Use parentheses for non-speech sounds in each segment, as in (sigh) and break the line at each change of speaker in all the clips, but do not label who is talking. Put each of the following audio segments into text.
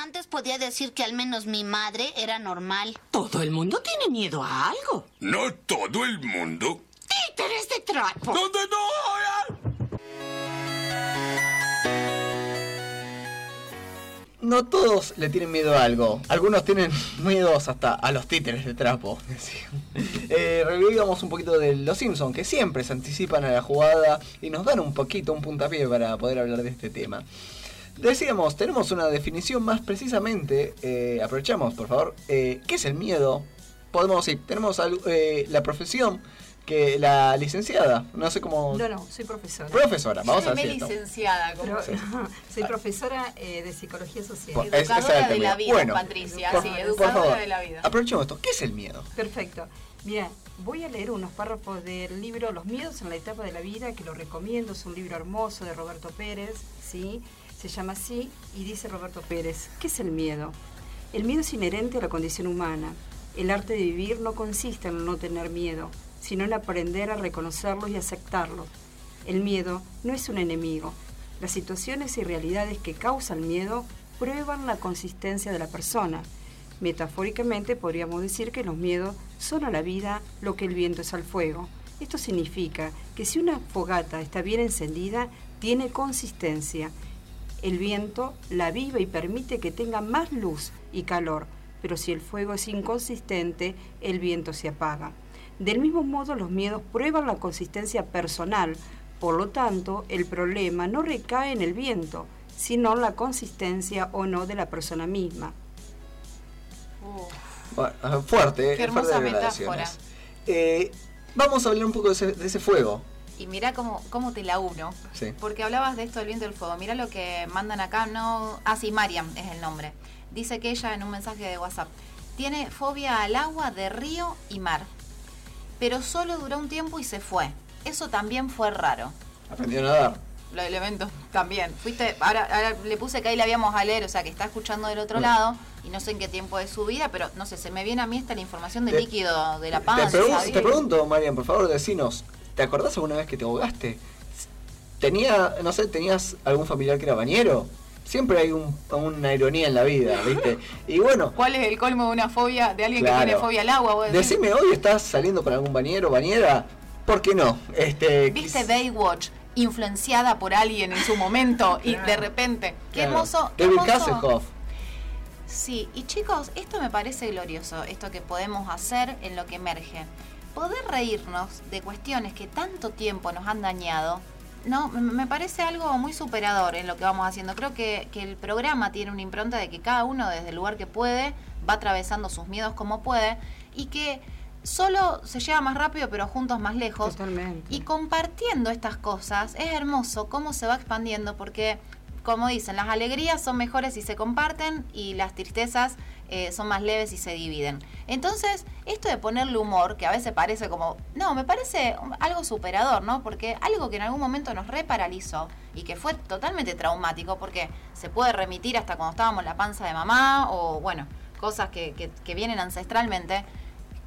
Antes podía decir que al menos mi madre era normal.
Todo el mundo tiene miedo a algo.
No todo el mundo.
¡Títeres de trapo!
¿Dónde no?
No todos le tienen miedo a algo. Algunos tienen (laughs) miedos hasta a los títeres de trapo. (laughs) eh, revivamos un poquito de Los Simpsons, que siempre se anticipan a la jugada y nos dan un poquito, un puntapié para poder hablar de este tema. Decíamos, tenemos una definición más precisamente. eh, aprovechamos, por favor. eh, ¿Qué es el miedo? Podemos decir, tenemos al- eh, la profesión que la licenciada, no sé cómo...
No, no, soy profesora.
Profesora, vamos a decir
licenciada, como
Pero- (laughs) soy profesora eh, de psicología social.
Por- es-
educadora
el
de la vida,
Bueno,
Patricia.
por-
sí,
por
educadora
favor,
de la vida.
aprovechemos esto. ¿Qué es el miedo?
Perfecto. Mira, voy a leer unos párrafos del libro Los miedos en la etapa de la vida, que lo recomiendo, es un libro hermoso de Roberto Pérez, ¿sí? Se llama así y dice Roberto Pérez, ¿qué es el miedo? El miedo es inherente a la condición humana. El arte de vivir no consiste en no tener miedo, sino en aprender a reconocerlo y aceptarlo. El miedo no es un enemigo. Las situaciones y realidades que causan miedo prueban la consistencia de la persona. Metafóricamente podríamos decir que los miedos son a la vida lo que el viento es al fuego. Esto significa que si una fogata está bien encendida, tiene consistencia. El viento la aviva y permite que tenga más luz y calor, pero si el fuego es inconsistente, el viento se apaga. Del mismo modo, los miedos prueban la consistencia personal, por lo tanto, el problema no recae en el viento, sino en la consistencia o no de la persona misma.
Bueno, ah, fuerte,
Qué
eh, fuerte
hermosa metáfora.
Eh, vamos a hablar un poco de ese, de ese fuego.
Y mira cómo, cómo te la uno.
Sí.
Porque hablabas de esto del viento y el fuego. Mira lo que mandan acá. No, ah, sí, Mariam es el nombre. Dice que ella en un mensaje de WhatsApp tiene fobia al agua de río y mar. Pero solo duró un tiempo y se fue. Eso también fue raro.
Aprendió a nadar.
Los elementos también. Fuiste, ahora, ahora le puse que ahí le habíamos a leer, o sea que está escuchando del otro
Bueno.
lado y no sé en qué tiempo de su vida, pero no sé, se me viene a mí esta la información del
Te-
líquido de la
Te,
panza.
pregun-
¿sabes?
te pregunto, Marian, por favor, decinos, ¿te acordás alguna vez que te ahogaste? ¿Tenía, no sé, tenías algún familiar que era bañero? Siempre hay un- una ironía en la vida, ¿viste? Y bueno,
¿Cuál es el colmo de una fobia de alguien
Claro.
que tiene fobia al agua? vos decís?
decime, ¿hoy estás saliendo con algún bañero, bañera? ¿Por qué no? Este,
¿Viste Baywatch influenciada por alguien en su momento y de repente? Qué
Claro.
hermoso. qué
David
hermoso.
Hasselhoff.
Sí, y chicos, esto me parece glorioso, esto que podemos hacer en lo que emerge. Poder reírnos de cuestiones que tanto tiempo nos han dañado, no, me- parece algo muy superador en lo que vamos haciendo. Creo que, que el programa tiene una impronta de que cada uno desde el lugar que puede va atravesando sus miedos como puede y que solo se llega más rápido pero juntos más lejos.
Totalmente.
Y compartiendo estas cosas es hermoso cómo se va expandiendo porque, como dicen, las alegrías son mejores si se comparten y las tristezas eh, son más leves si se dividen. Entonces, esto de ponerle humor, que a veces parece como, no, me parece algo superador, ¿no? Porque algo que en algún momento nos reparalizó y que fue totalmente traumático porque se puede remitir hasta cuando estábamos en la panza de mamá o, bueno, cosas que- que vienen ancestralmente.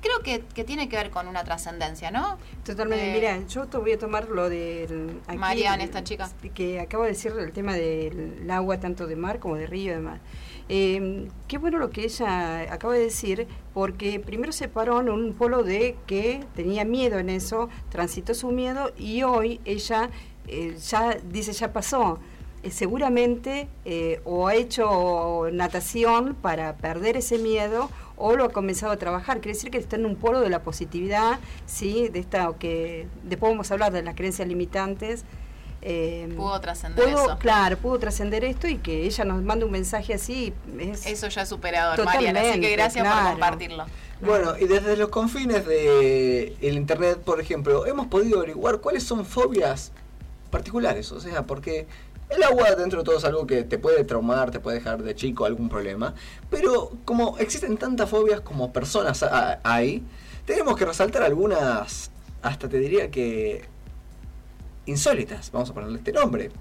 Creo que, que tiene que ver con una trascendencia, ¿no?
Totalmente.
Eh,
Mira, yo te voy a tomar lo del. aquí,
Mariana, esta chica.
Que acabo de decir el tema del agua, tanto de mar como de río y de mar. Eh, qué bueno lo que ella acaba de decir, porque primero se paró en un polo de que tenía miedo en eso, transitó su miedo y hoy ella eh, ya dice, ya pasó. Eh, seguramente eh, o ha hecho natación para perder ese miedo o lo ha comenzado a trabajar. Quiere decir que está en un polo de la positividad, ¿sí? de esta que después vamos a hablar de las creencias limitantes. Eh,
Pudo trascender eso.
Claro, pudo trascender esto y que ella nos manda un mensaje así. Es,
Eso ya es superador, Mariana. Así que gracias por compartirlo.
Bueno, y desde los confines de el internet, por ejemplo, hemos podido averiguar cuáles son fobias particulares, o sea, porque El agua dentro de todo es algo que te puede traumar, te puede dejar de chico algún problema, pero como existen tantas fobias como personas hay, tenemos que resaltar algunas, hasta te diría que insólitas, vamos a ponerle este nombre.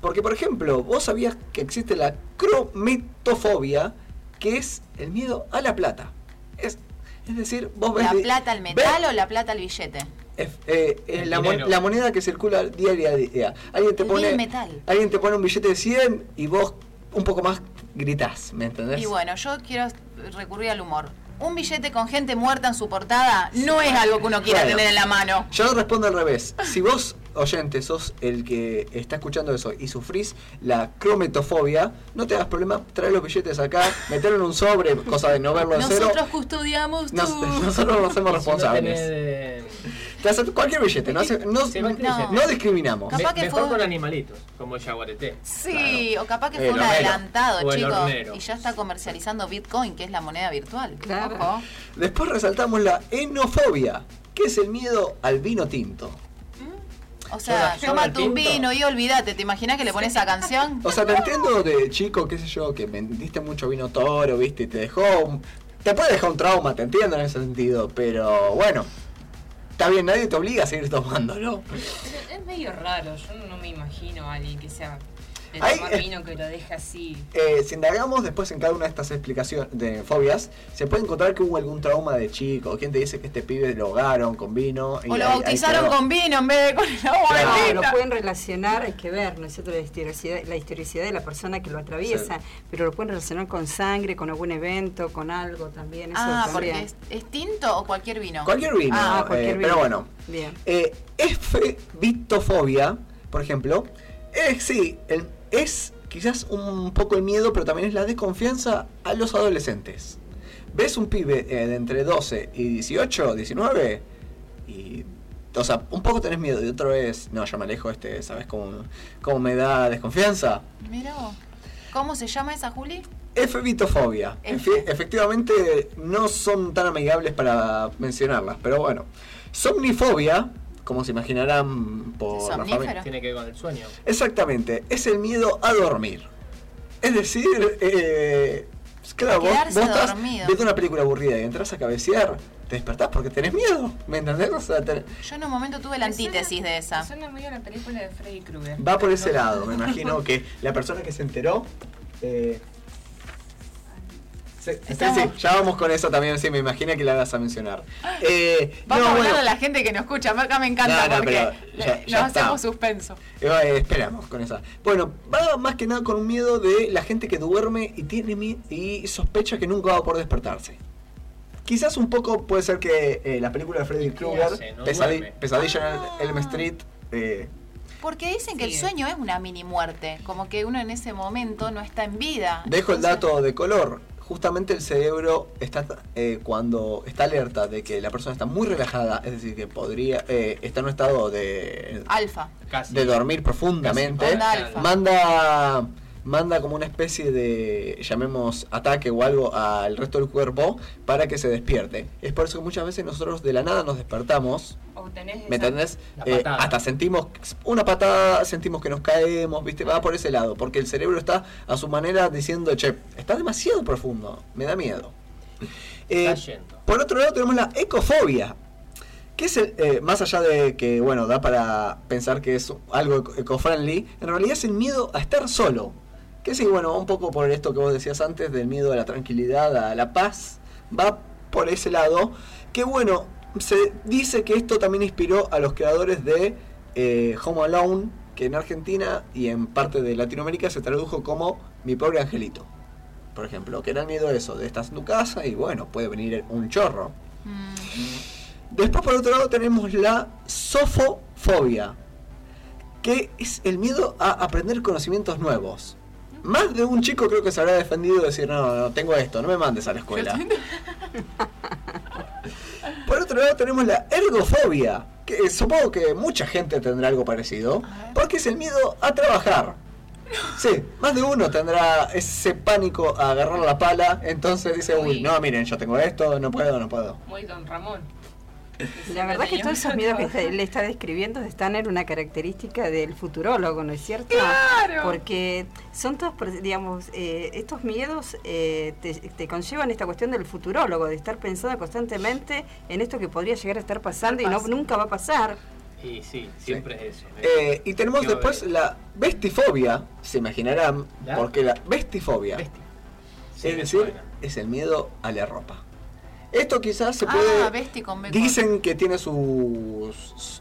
Porque por ejemplo, vos sabías que existe la crometofobia, que es el miedo a la plata. Es, es decir, vos ves...
¿La plata al
ves-
metal o la plata al billete?
Eh, eh,
El
la, mon-
dinero.
la moneda que circula día a día. Alguien te
El
pone
metal.
alguien te pone un billete de 100 y vos un poco más gritás, ¿me entendés?
Y bueno, yo quiero recurrir al humor. Un billete con gente muerta en su portada no es algo que uno quiera
Bueno.
tener en la mano.
Yo respondo al revés. Si vos, oyente, sos el que está escuchando eso y sufrís la crometofobia, no te hagas problema, trae los billetes acá, meterlo en un sobre, cosa de no verlo de cero.
Nosotros custodiamos
Nos-
tu... (laughs)
nosotros nos hacemos
si no
responsables.
tenés, eh,
Te hace cualquier billete, no, hace- no,
Sí, cualquier
No.
billete.
no discriminamos.
Capaz
Me-
que
mejor
fue-
con animalitos, como el yaguareté.
Sí, o capaz que fue
El
un
hornero.
adelantado, chicos. Y ya está comercializando Bitcoin, que es la moneda virtual.
Claro.
Ojo.
Después resaltamos la enofobia, que es el miedo al vino tinto.
O sea, un
tinto.
vino y olvídate. ¿Te imaginas que le pones esa canción? (laughs)
O sea, te entiendo de chico, qué sé yo, que vendiste mucho vino toro, viste, y te dejó. un- te puede dejar un trauma, te entiendo en ese sentido, pero bueno. Está bien, nadie te obliga a seguir tomándolo.
Pero es medio raro, yo no me imagino a alguien que sea de
Ay,
tomar
eh.
vino que lo deje así.
Eh, si indagamos después en cada una de estas explicaciones de fobias, se puede encontrar que hubo algún trauma de chico. ¿Quién te dice que este pibe lo ahogaron con vino? y
O lo bautizaron con vino en vez de con el agua
Claro.
Lo pueden relacionar, hay que ver, ¿no es cierto? La historicidad, la historicidad de la persona que lo atraviesa, pero lo pueden relacionar con sangre, con algún evento, con algo también. Eso
Ah,
también.
porque es, es tinto o cualquier vino.
Cualquier vino,
Ah,
eh,
vino.
pero bueno.
Bien.
Eh, Efebitofobia, por ejemplo, es, sí, el- es quizás un poco el miedo, pero también es la desconfianza a los adolescentes. ¿Ves un pibe eh, de entre 12 y 18, 19? Y, o sea, un poco tenés miedo y otro es, no, yo me alejo este, ¿sabes cómo, cómo me da desconfianza?
Mira. ¿Cómo se llama esa, Juli?
Efebitofobia. Efe- efectivamente no son tan amigables para mencionarlas, pero bueno. Somnifobia, como se imaginarán por la familia.
Tiene que ver con el sueño.
Exactamente, es el miedo a dormir. Es decir, eh, claro, vos, vos estás
dormido.
viendo una película aburrida y entras a cabecear, te despertás porque tenés miedo, ¿me entendés? O sea, te-
Yo en un momento tuve la
suena-
antítesis de esa.
me Suena medio a la película de Freddy Krueger.
va por ese lado, me imagino que la persona que se enteró... eh, Sí, sí,
Estamos-
sí, ya vamos con eso también, sí, me imaginé que la vas a mencionar. (gasps) Eh,
Vamos
no,
a hablar
bueno,
a la gente que nos escucha. Acá me encanta
No, no,
porque
ya- ya
nos
está.
hacemos suspenso.
Eh, esperamos con esa. Bueno, va más que nada con un miedo de la gente que duerme y tiene y sospecha que nunca va a poder despertarse. Quizás un poco puede ser que eh, la película de Freddy Krueger, Pesadi-. Pesadilla
Ah.
en Elm Street, eh,
Porque dicen que el sueño es una mini muerte. Como que uno en ese momento no está en vida.
dejo el dato de color. Justamente el cerebro está eh, cuando está alerta de que la persona está muy relajada, es decir, que podría eh, está en un estado de
Alfa.
Casi.
de dormir profundamente,
Casi.
Onda alfa.
manda manda como una especie de llamemos ataque o algo al resto del cuerpo para que se despierte. Es por eso que muchas veces nosotros de la nada nos despertamos,
O tenés
¿me entendés? Eh, hasta sentimos una patada, sentimos que nos caemos, ¿viste? Va por ese lado, porque el cerebro está a su manera diciendo, "Che, está demasiado profundo, me da miedo." Eh,
Está yendo.
por otro lado tenemos la ecofobia, que es el, eh, más allá de que, bueno, da para pensar que es algo eco- eco-friendly, en realidad es el miedo a estar solo. Que sí, bueno, un poco por esto que vos decías antes, del miedo a la tranquilidad, a la paz, va por ese lado. Que bueno, se dice que esto también inspiró a los creadores de eh, Home Alone, que en Argentina y en parte de Latinoamérica se tradujo como Mi pobre angelito. Por ejemplo, que era el miedo a eso, de estás en tu casa y bueno, puede venir un chorro.
Mm.
Después por otro lado tenemos la sofofobia, que es el miedo a aprender conocimientos nuevos. Más de un chico creo que se habrá defendido de decir, no, no, tengo esto, no me mandes a la escuela. (laughs) Por otro lado tenemos la ergofobia, que supongo que mucha gente tendrá algo parecido, porque es el miedo a trabajar. Sí, más de uno tendrá ese pánico a agarrar la pala, entonces dice, uy,
Uy.
no, miren, yo tengo esto, no puedo, no puedo.
Muy Don Ramón.
La verdad que todos esos miedos que está- le está describiendo están en una característica del futurólogo, ¿no es cierto?
Claro.
Porque son todos, por- digamos, eh, estos miedos eh, te, te conllevan esta cuestión del futurólogo, de estar pensando constantemente en esto que podría llegar a estar pasando y no nunca va a pasar.
Y sí, siempre es eso.
Eh, y tenemos después
obvio.
la bestifobia, se imaginarán,
¿Ya?
porque la bestifobia
Sí,
es decir,
suena.
es el miedo a la ropa. Esto quizás se
Ah,
puede...
Besti con
Dicen que tiene su,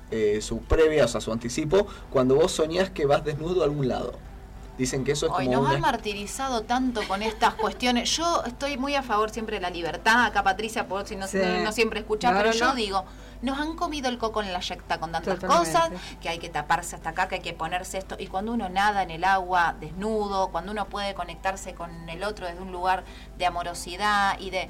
eh, su previa, o sea, su anticipo, cuando vos soñás que vas desnudo a algún lado. Dicen que eso es
Hoy
como
nos
una...
han martirizado tanto con estas cuestiones. Yo estoy muy a favor siempre de la libertad. Acá Patricia, por si no,
Sí.
no- no siempre escucha,
No,
pero
no,
yo digo, nos han comido el coco en la yecta con tantas
Totalmente.
cosas, que hay que taparse hasta acá, que hay que ponerse esto. Y cuando uno nada en el agua desnudo, cuando uno puede conectarse con el otro desde un lugar de amorosidad y de,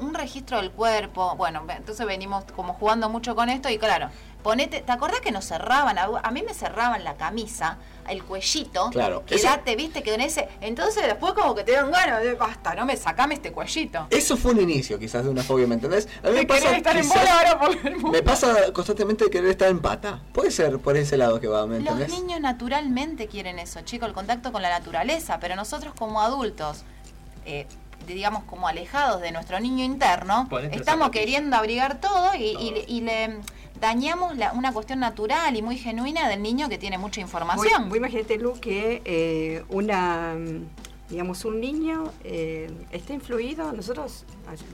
un registro del cuerpo, bueno, entonces venimos como jugando mucho con esto y claro, ponete, ¿te acordás que nos cerraban? A, a mí me cerraban la camisa, el cuellito,
Claro,
quedate, viste, que en ese, entonces después como que te dan ganas de, basta, no me sacame este cuellito.
Eso fue un inicio quizás de una fobia, ¿me entendés? A mí me pasa,
estar en
quizás-
bola ahora por el mundo.
me pasa constantemente de querer estar en pata. Puede ser por ese lado que va, ¿me
Los
entendés?
niños naturalmente quieren eso, chicos, el contacto con la naturaleza, pero nosotros como adultos, eh, digamos como alejados de nuestro niño interno, estamos queriendo abrigar todo y,
Todo.
le- y le dañamos la- una cuestión natural y muy genuina del niño que tiene mucha información.
imagínate, Lu, que eh, una, digamos, un niño eh, está influido. Nosotros,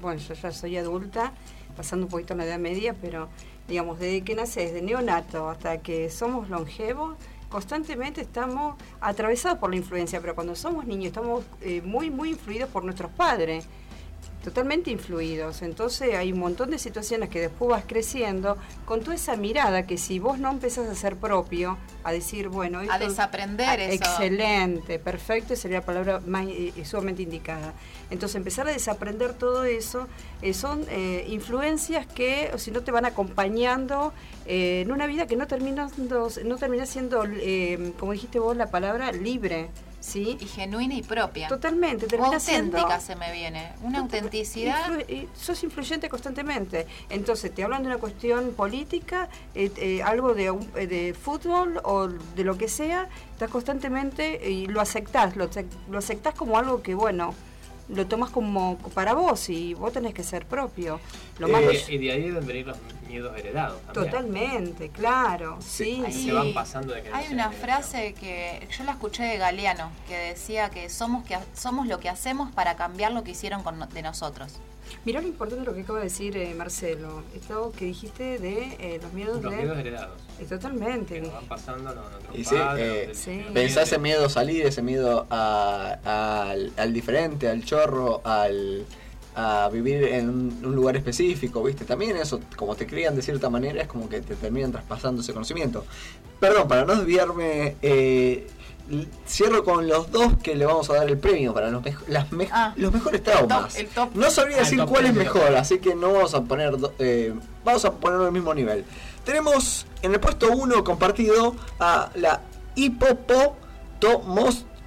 bueno, yo ya soy adulta, pasando un poquito en la edad media, pero digamos, desde que naces, de neonato hasta que somos longevos, constantemente estamos atravesados por la influencia, pero cuando somos niños estamos eh, muy, muy influidos por nuestros padres totalmente influidos. Entonces hay un montón de situaciones que después vas creciendo con toda esa mirada que si vos no empezás a ser propio, a decir, bueno,
a
esto-
desaprender
Ah,
eso.
Excelente, perfecto, sería la palabra más eh, sumamente indicada. Entonces empezar a desaprender todo eso eh, son eh, influencias que o si no te van acompañando eh, en una vida que no termina, no termina siendo, eh, como dijiste vos, la palabra libre. ¿Sí?
Y genuina y propia.
Totalmente, termina siendo
auténtica se me viene. Una autenticidad.
Influ- y sos influyente constantemente. Entonces, te hablan de una cuestión política, eh, eh, algo de, eh, de fútbol o de lo que sea, estás constantemente y lo aceptás, lo, lo aceptás como algo que, bueno, lo tomas como para vos y vos tenés que ser propio. Lo más
Eh, y de ahí deben venir los miedos heredados también.
Totalmente, claro, sí,
Ahí
sí.
se van pasando de
Hay una frase que yo la escuché de Galeano que decía que somos que somos lo que hacemos para cambiar lo que hicieron con de nosotros.
Mirá lo importante de lo que acaba de decir eh, Marcelo, esto que dijiste de eh, los miedos
Los
de...
miedos heredados.
Eh, Totalmente.
Que nos van pasando nuestros
Y sí,
padres,
eh,
Sí.
Pensá ese miedo a salir, ese miedo a- al, al diferente, al chorro, al, a vivir en un, un lugar específico, ¿viste? También eso, como te crían de cierta manera, es como que te terminan traspasando ese conocimiento. Perdón, para no desviarme, eh, cierro con los dos que le vamos a dar el premio para los, mejo- las mej-
Ah.
los mejores
El
traumas.
top, el top.
No sabría
Ah,
decir cuál es mejor, así que no vamos a poner, eh, vamos a ponerlo al mismo nivel. Tenemos en el puesto 1 compartido a la hipopoto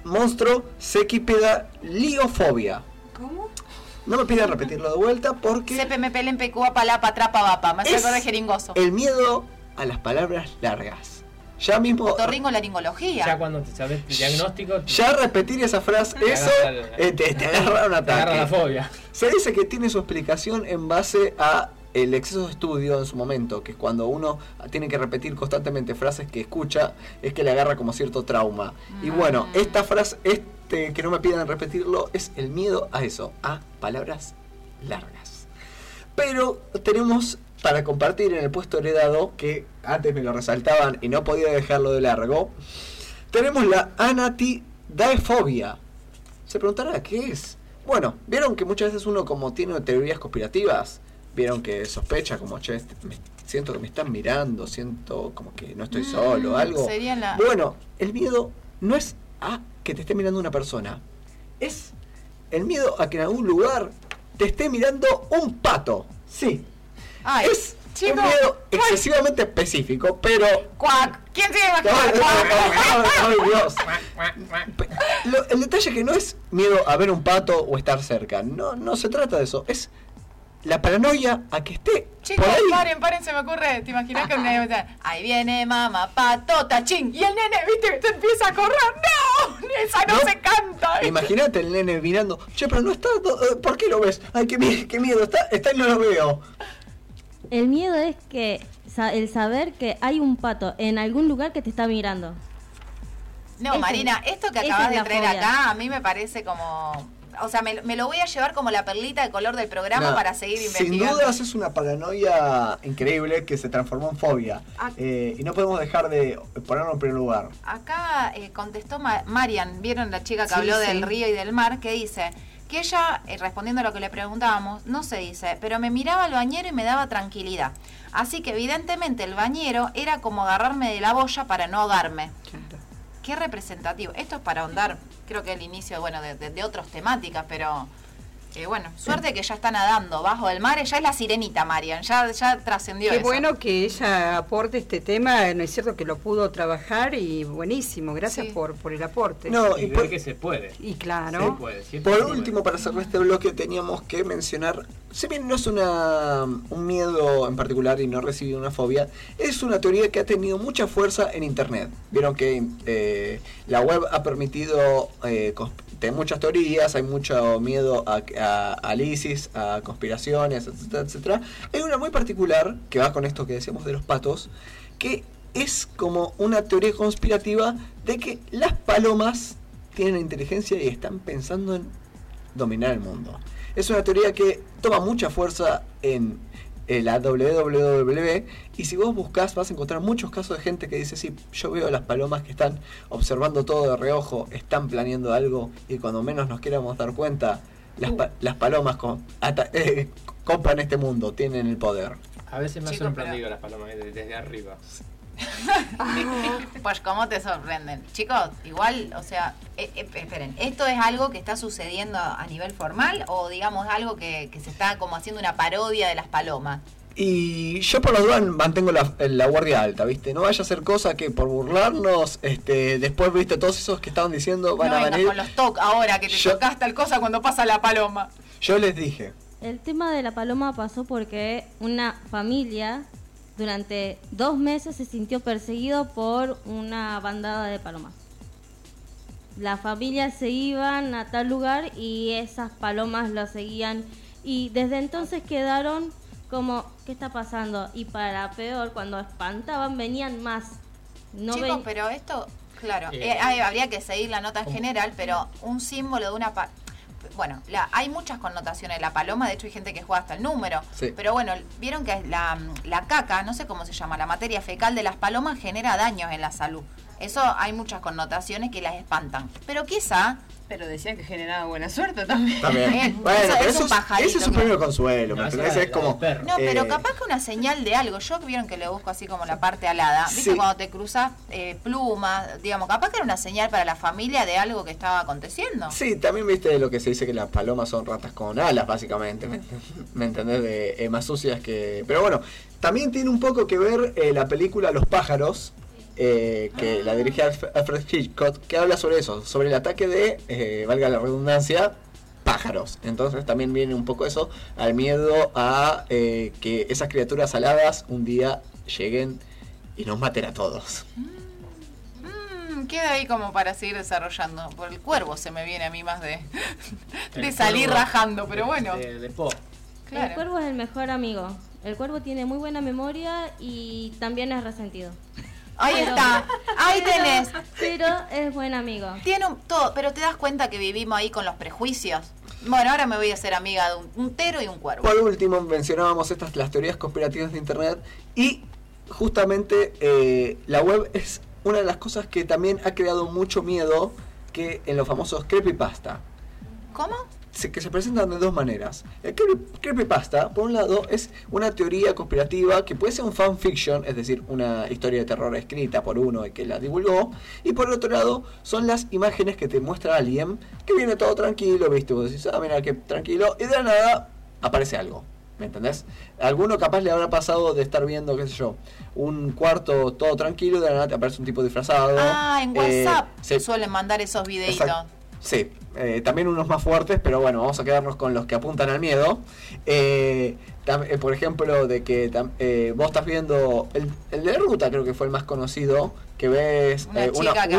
monstruo sequipeda liofobia.
¿Cómo?
No me pidan repetirlo de vuelta porque
CPM pelen pecua palapa trapa bapa. Me acordar de jeringoso.
el miedo a las palabras largas. Ya mismo,
Torringo laringología.
Ya cuando te sabes el diagnóstico,
ya repetir esa frase,
Te
eso
agarra el-
eh, te, te agarra un (laughs)
te agarra la
ataque.
fobia.
Se dice que tiene su explicación en base a el exceso de estudio en su momento, que es cuando uno tiene que repetir constantemente frases que escucha, es que le agarra como cierto trauma. Y bueno,
Mm.
esta frase, este que no me pidan repetirlo, es el miedo a eso, a palabras largas. Pero tenemos para compartir en el puesto heredado, que antes me lo resaltaban y no podía dejarlo de largo, tenemos la anatidaefobia. Se preguntará, ¿qué es? Bueno, vieron que muchas veces uno como tiene teorías conspirativas, vieron que sospecha como, che, este- me- siento que me están mirando, siento como que no estoy
Mm,
solo, algo.
sería la-
Bueno, el miedo no es a que te esté mirando una persona, es el miedo a que en algún lugar te esté mirando un pato. Sí,
Ay,
es
chico,
un miedo excesivamente específico, pero
cuac. ¿Quién se llama (laughs)
Ay, ay,
cuac?
ay, ay, Dios. Lo- el detalle es que no es miedo a ver un pato o estar cerca. No, no se trata de eso. Es la paranoia a que esté
Chicos,
por ahí.
paren, paren, se me ocurre. ¿Te imaginas que un nene ahí viene mamá patota, ching? Y el nene, viste, te empieza a correr. ¡No! Esa no,
¿No?
se canta. (laughs)
Imagínate el nene mirando, che, pero no está, eh, ¿por qué lo ves? Ay, qué, qué miedo, está, está y no lo veo.
El miedo es que el saber que hay un pato en algún lugar que te está mirando.
No, Marina, esto que acabas
es
de traer
fobia.
acá a mí me parece como... O sea, me, me lo voy a llevar como la perlita de color del programa
No,
para seguir
Sin
investigando.
dudas es una paranoia increíble que se transformó en fobia.
Ah.
Eh, y no podemos dejar de ponerlo en primer lugar.
Acá eh, contestó Ma- Marian, ¿vieron la chica que
Sí,
habló
sí.
del río y del mar? Que dice que ella, eh, respondiendo a lo que le preguntábamos, no se dice, pero me miraba al bañero y me daba tranquilidad. Así que evidentemente el bañero era como agarrarme de la boya para no ahogarme. Qué representativo. Esto es para ahondar, creo que el inicio, bueno, de, de- de otras temáticas, pero eh, bueno, suerte que ya está nadando bajo el mar, ella es la sirenita, Marian, ya, ya trascendió
Qué
eso.
bueno que ella aporte este tema, no es cierto que lo pudo trabajar y buenísimo, gracias
Sí.
por, por el aporte.
No,
Y
y
ver
por,
que se puede.
Y
Se
claro,
puede.
por
se puede.
último, para cerrar este bloque, teníamos que mencionar, si bien no es una, un miedo en particular y no recibe una fobia, es una teoría que ha tenido mucha fuerza en Internet. Vieron que eh, la web ha permitido eh, cons- tener muchas teorías, hay mucho miedo a, a, al ISIS, a conspiraciones, etcétera, etcétera. Hay una muy particular, que va con esto que decíamos de los patos, que es como una teoría conspirativa de que las palomas tienen inteligencia y están pensando en dominar el mundo. Es una teoría que toma mucha fuerza en eh, la WWW y si vos buscas vas a encontrar muchos casos de gente que dice, sí, yo veo las palomas que están observando todo de reojo, están planeando algo y cuando menos nos queramos dar cuenta, las, pa- las palomas con- (laughs) eh, compran este mundo, tienen el poder.
A veces me ha sorprendido las palomas desde, desde arriba. (laughs)
Pues cómo te sorprenden. Chicos, igual, o sea, eh, eh, esperen, ¿esto es algo que está sucediendo a nivel formal o digamos algo que, que se está como haciendo una parodia de las palomas?
Y yo por las dudas mantengo la, la guardia alta, ¿viste? No vaya a ser cosa que por burlarnos, este, después, ¿viste? Todos esos que estaban diciendo van
no
a venir.
con los toc ahora que te
Yo-
tocas tal cosa cuando pasa la paloma.
Yo les dije,
El tema de la paloma pasó porque una familia durante dos meses se sintió perseguido por una bandada de palomas. Las familias se iban a tal lugar y esas palomas lo seguían y desde entonces quedaron como, ¿qué está pasando? Y para peor, cuando espantaban venían más. No
Chicos,
ven-
pero esto, claro,
Eh,
eh, habría que seguir la nota en general, pero un símbolo de una... bueno, la, hay muchas connotaciones. La paloma, de hecho, hay gente que juega hasta el número.
Sí.
Pero bueno, vieron que la, la caca, no sé cómo se llama, la materia fecal de las palomas genera daños en la salud. Eso hay muchas connotaciones que las espantan. Pero quizá...
Pero decían que generaba buena suerte también.
también. Bueno,
eso
pero
es un
eso
pajarito,
ese es un premio consuelo, ¿me
No, era
Es
la
como.
No, pero
eh,
capaz que una señal de algo. Yo vieron que le busco así como la parte alada. ¿Viste
Sí.
cuando te cruzas eh, plumas? Digamos, capaz que era una señal para la familia de algo que estaba aconteciendo.
Sí, también viste lo que se dice que las palomas son ratas con alas, básicamente. ¿Me, me entendés? De, eh, más sucias que. Pero bueno, también tiene un poco que ver eh, la película Los pájaros. Eh, que la dirige Alf- Alfred Hitchcock, que habla sobre eso, sobre el ataque de, eh, valga la redundancia, pájaros. Entonces también viene un poco eso, al miedo a eh, que esas criaturas aladas un día lleguen y nos maten a todos.
Mm, queda ahí como para seguir desarrollando. Por el cuervo se me viene a mí más de, salir
cuervo
rajando, pero bueno.
De, de Po.
El cuervo es el mejor amigo. El cuervo tiene muy buena memoria y también es resentido.
Ahí
Pero-
está, ahí
pero-
tenés.
Pero es buen amigo.
Tiene un, todo, pero te das cuenta que vivimos ahí con los prejuicios. Bueno, ahora me voy a hacer amiga de un, un tero y un cuervo.
Por último, mencionábamos estas las teorías conspirativas de Internet y justamente eh, la web es una de las cosas que también ha creado mucho miedo que en los famosos creepypasta,
¿Cómo?
Se- que se presentan de dos maneras. El creepy- creepypasta, por un lado, es una teoría conspirativa que puede ser un fanfiction, es decir, una historia de terror escrita por uno y que la divulgó, y por otro lado, son las imágenes que te muestra alguien que viene todo tranquilo, ¿viste? Vos decís, ah, mira, qué tranquilo, y de la nada aparece algo. ¿Me entendés? A alguno capaz le habrá pasado de estar viendo, qué sé yo, un cuarto todo tranquilo y de la nada te aparece un tipo disfrazado.
Ah, en
eh,
WhatsApp
se-
suelen mandar esos videitos.
Sí, eh, también unos más fuertes, pero bueno, vamos a quedarnos con los que apuntan al miedo. Eh, tam- eh, por ejemplo, de que tam- eh, vos estás viendo el, el de ruta, creo que fue el más conocido, que ves
Una
eh,
chica que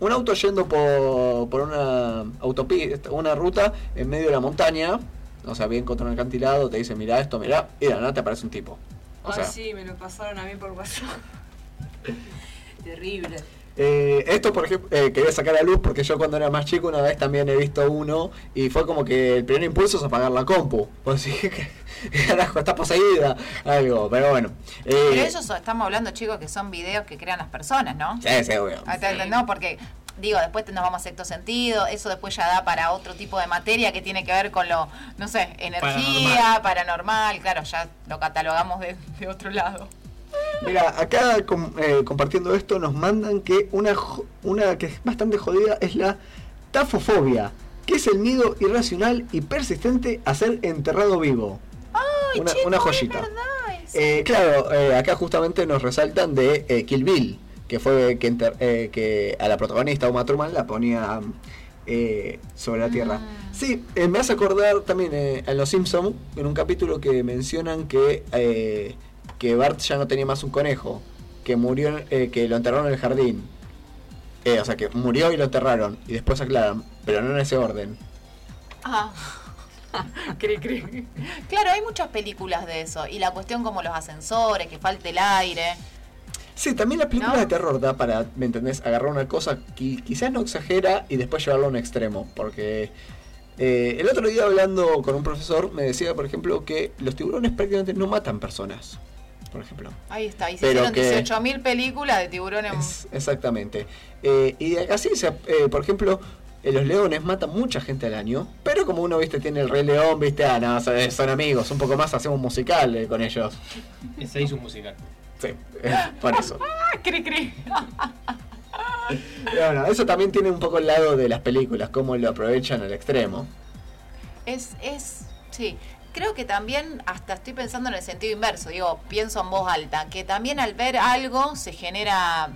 un auto yendo por, por una autopista, una ruta en medio de la montaña, o sea, bien contra un acantilado, te dice, mira esto, mira, y de la nada te aparece un tipo. O
Ay,
sea,
sí, me lo pasaron a mí por WhatsApp. (laughs) Terrible.
Eh, esto, por ejemplo, eh, quería sacar a luz porque yo cuando era más chico una vez también he visto uno y fue como que el primer impulso es apagar la compu. (laughs) Pues sí, que carajo, está poseída, algo, pero bueno. Eh,
Pero eso so- estamos hablando, chicos, que son videos que crean las personas, ¿no?
Sí, sí, obvio.
Ah, No, porque digo, después nos vamos a sexto sentido, eso después ya da para otro tipo de materia que tiene que ver con lo, no sé, energía, paranormal, claro, ya lo catalogamos de, de otro lado.
Mira, acá com- eh, compartiendo esto nos mandan que una, una que es bastante jodida es la tafofobia, que es el miedo irracional y persistente a ser enterrado vivo. una, una joyita. Eh, claro, eh, acá justamente nos resaltan de eh, Kill Bill, que fue que, enter- eh, que a la protagonista Uma Thurman la ponía sobre la tierra. Sí, eh, me hace acordar también en Los Simpsons, en un capítulo que mencionan que, que Bart ya no tenía más un conejo, que murió, eh, que lo enterraron en el jardín. Eh, o sea, que murió y lo enterraron, y después aclaran, pero no en ese orden.
Ah. (laughs) Cri, cri. Claro, hay muchas películas de eso. Y la cuestión como los ascensores, que falte el aire.
Sí, también las películas
¿No?
de terror da para, ¿me entendés? Agarrar una cosa que quizás no exagera y después llevarlo a un extremo. Porque eh, el otro día hablando con un profesor me decía, por ejemplo, que los tiburones prácticamente no matan personas. Por ejemplo.
Ahí está. Y se
Pero
hicieron
que-
18.000 películas de tiburones.
Es- exactamente. Eh, y así, se, eh, por ejemplo, eh, los leones matan mucha gente al año. Pero como uno, viste, tiene el rey león, viste, ah, no, son, son amigos. Un poco más hacemos un musical eh, con ellos.
Ese hizo un musical.
Sí, eh, por eso. (laughs)
Ah, cri, cri. (laughs)
Bueno, eso también tiene un poco el lado de las películas, cómo lo aprovechan al extremo.
Es, es, sí. Creo que también, hasta estoy pensando en el sentido inverso, digo, pienso en voz alta, que también al ver algo se genera,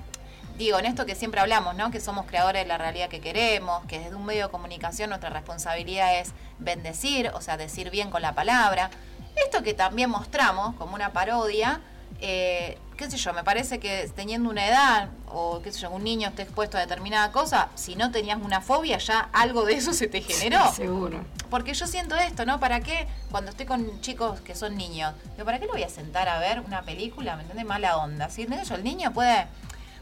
digo, en esto que siempre hablamos, ¿no? Que somos creadores de la realidad que queremos, que desde un medio de comunicación nuestra responsabilidad es bendecir, o sea, decir bien con la palabra. Esto que también mostramos como una parodia, eh, qué sé yo, me parece que teniendo una edad o qué sé yo, un niño esté expuesto a determinada cosa, si no tenías una fobia, ya algo de eso se te generó.
seguro.
Porque yo siento esto, ¿no? ¿Para qué cuando estoy con chicos que son niños? Digo, ¿para qué lo voy a sentar a ver una película? ¿Me entiendes? Mala onda. ¿Sí? Yo, El niño puede,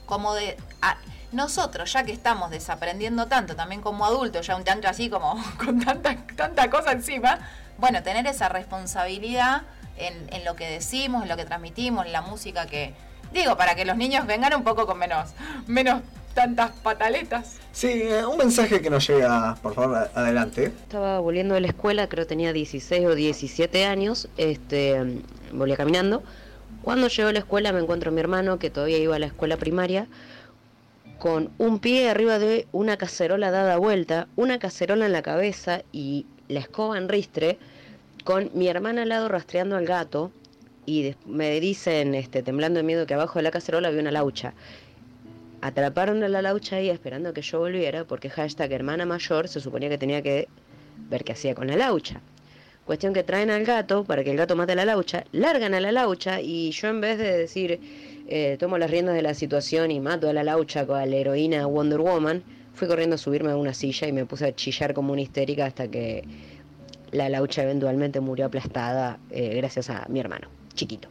como de... a- nosotros, ya que estamos desaprendiendo tanto, también como adultos, ya un tanto así como (laughs) con tanta, tanta cosa encima, bueno, tener esa responsabilidad en, en lo que decimos, en lo que transmitimos, en la música que... Digo, para que los niños vengan un poco con menos, menos tantas pataletas.
Sí, eh, un mensaje que nos llega, por favor, adelante.
Estaba volviendo de la escuela, creo que tenía 16 o 17 años, este, volvía caminando. Cuando llego a la escuela me encuentro a mi hermano, que todavía iba a la escuela primaria, con un pie arriba de una cacerola dada vuelta, una cacerola en la cabeza y la escoba en ristre, con mi hermana al lado rastreando al gato, y me dicen, este, temblando de miedo, que abajo de la cacerola había una laucha. Atraparon a la laucha ahí esperando que yo volviera, porque hashtag hermana mayor se suponía que tenía que ver qué hacía con la laucha. Cuestión que traen al gato para que el gato mate a la laucha, largan a la laucha y yo en vez de decir eh, tomo las riendas de la situación y mato a la laucha con la heroína Wonder Woman, fui corriendo a subirme a una silla y me puse a chillar como una histérica hasta que la laucha eventualmente murió aplastada eh, gracias a mi hermano, chiquito.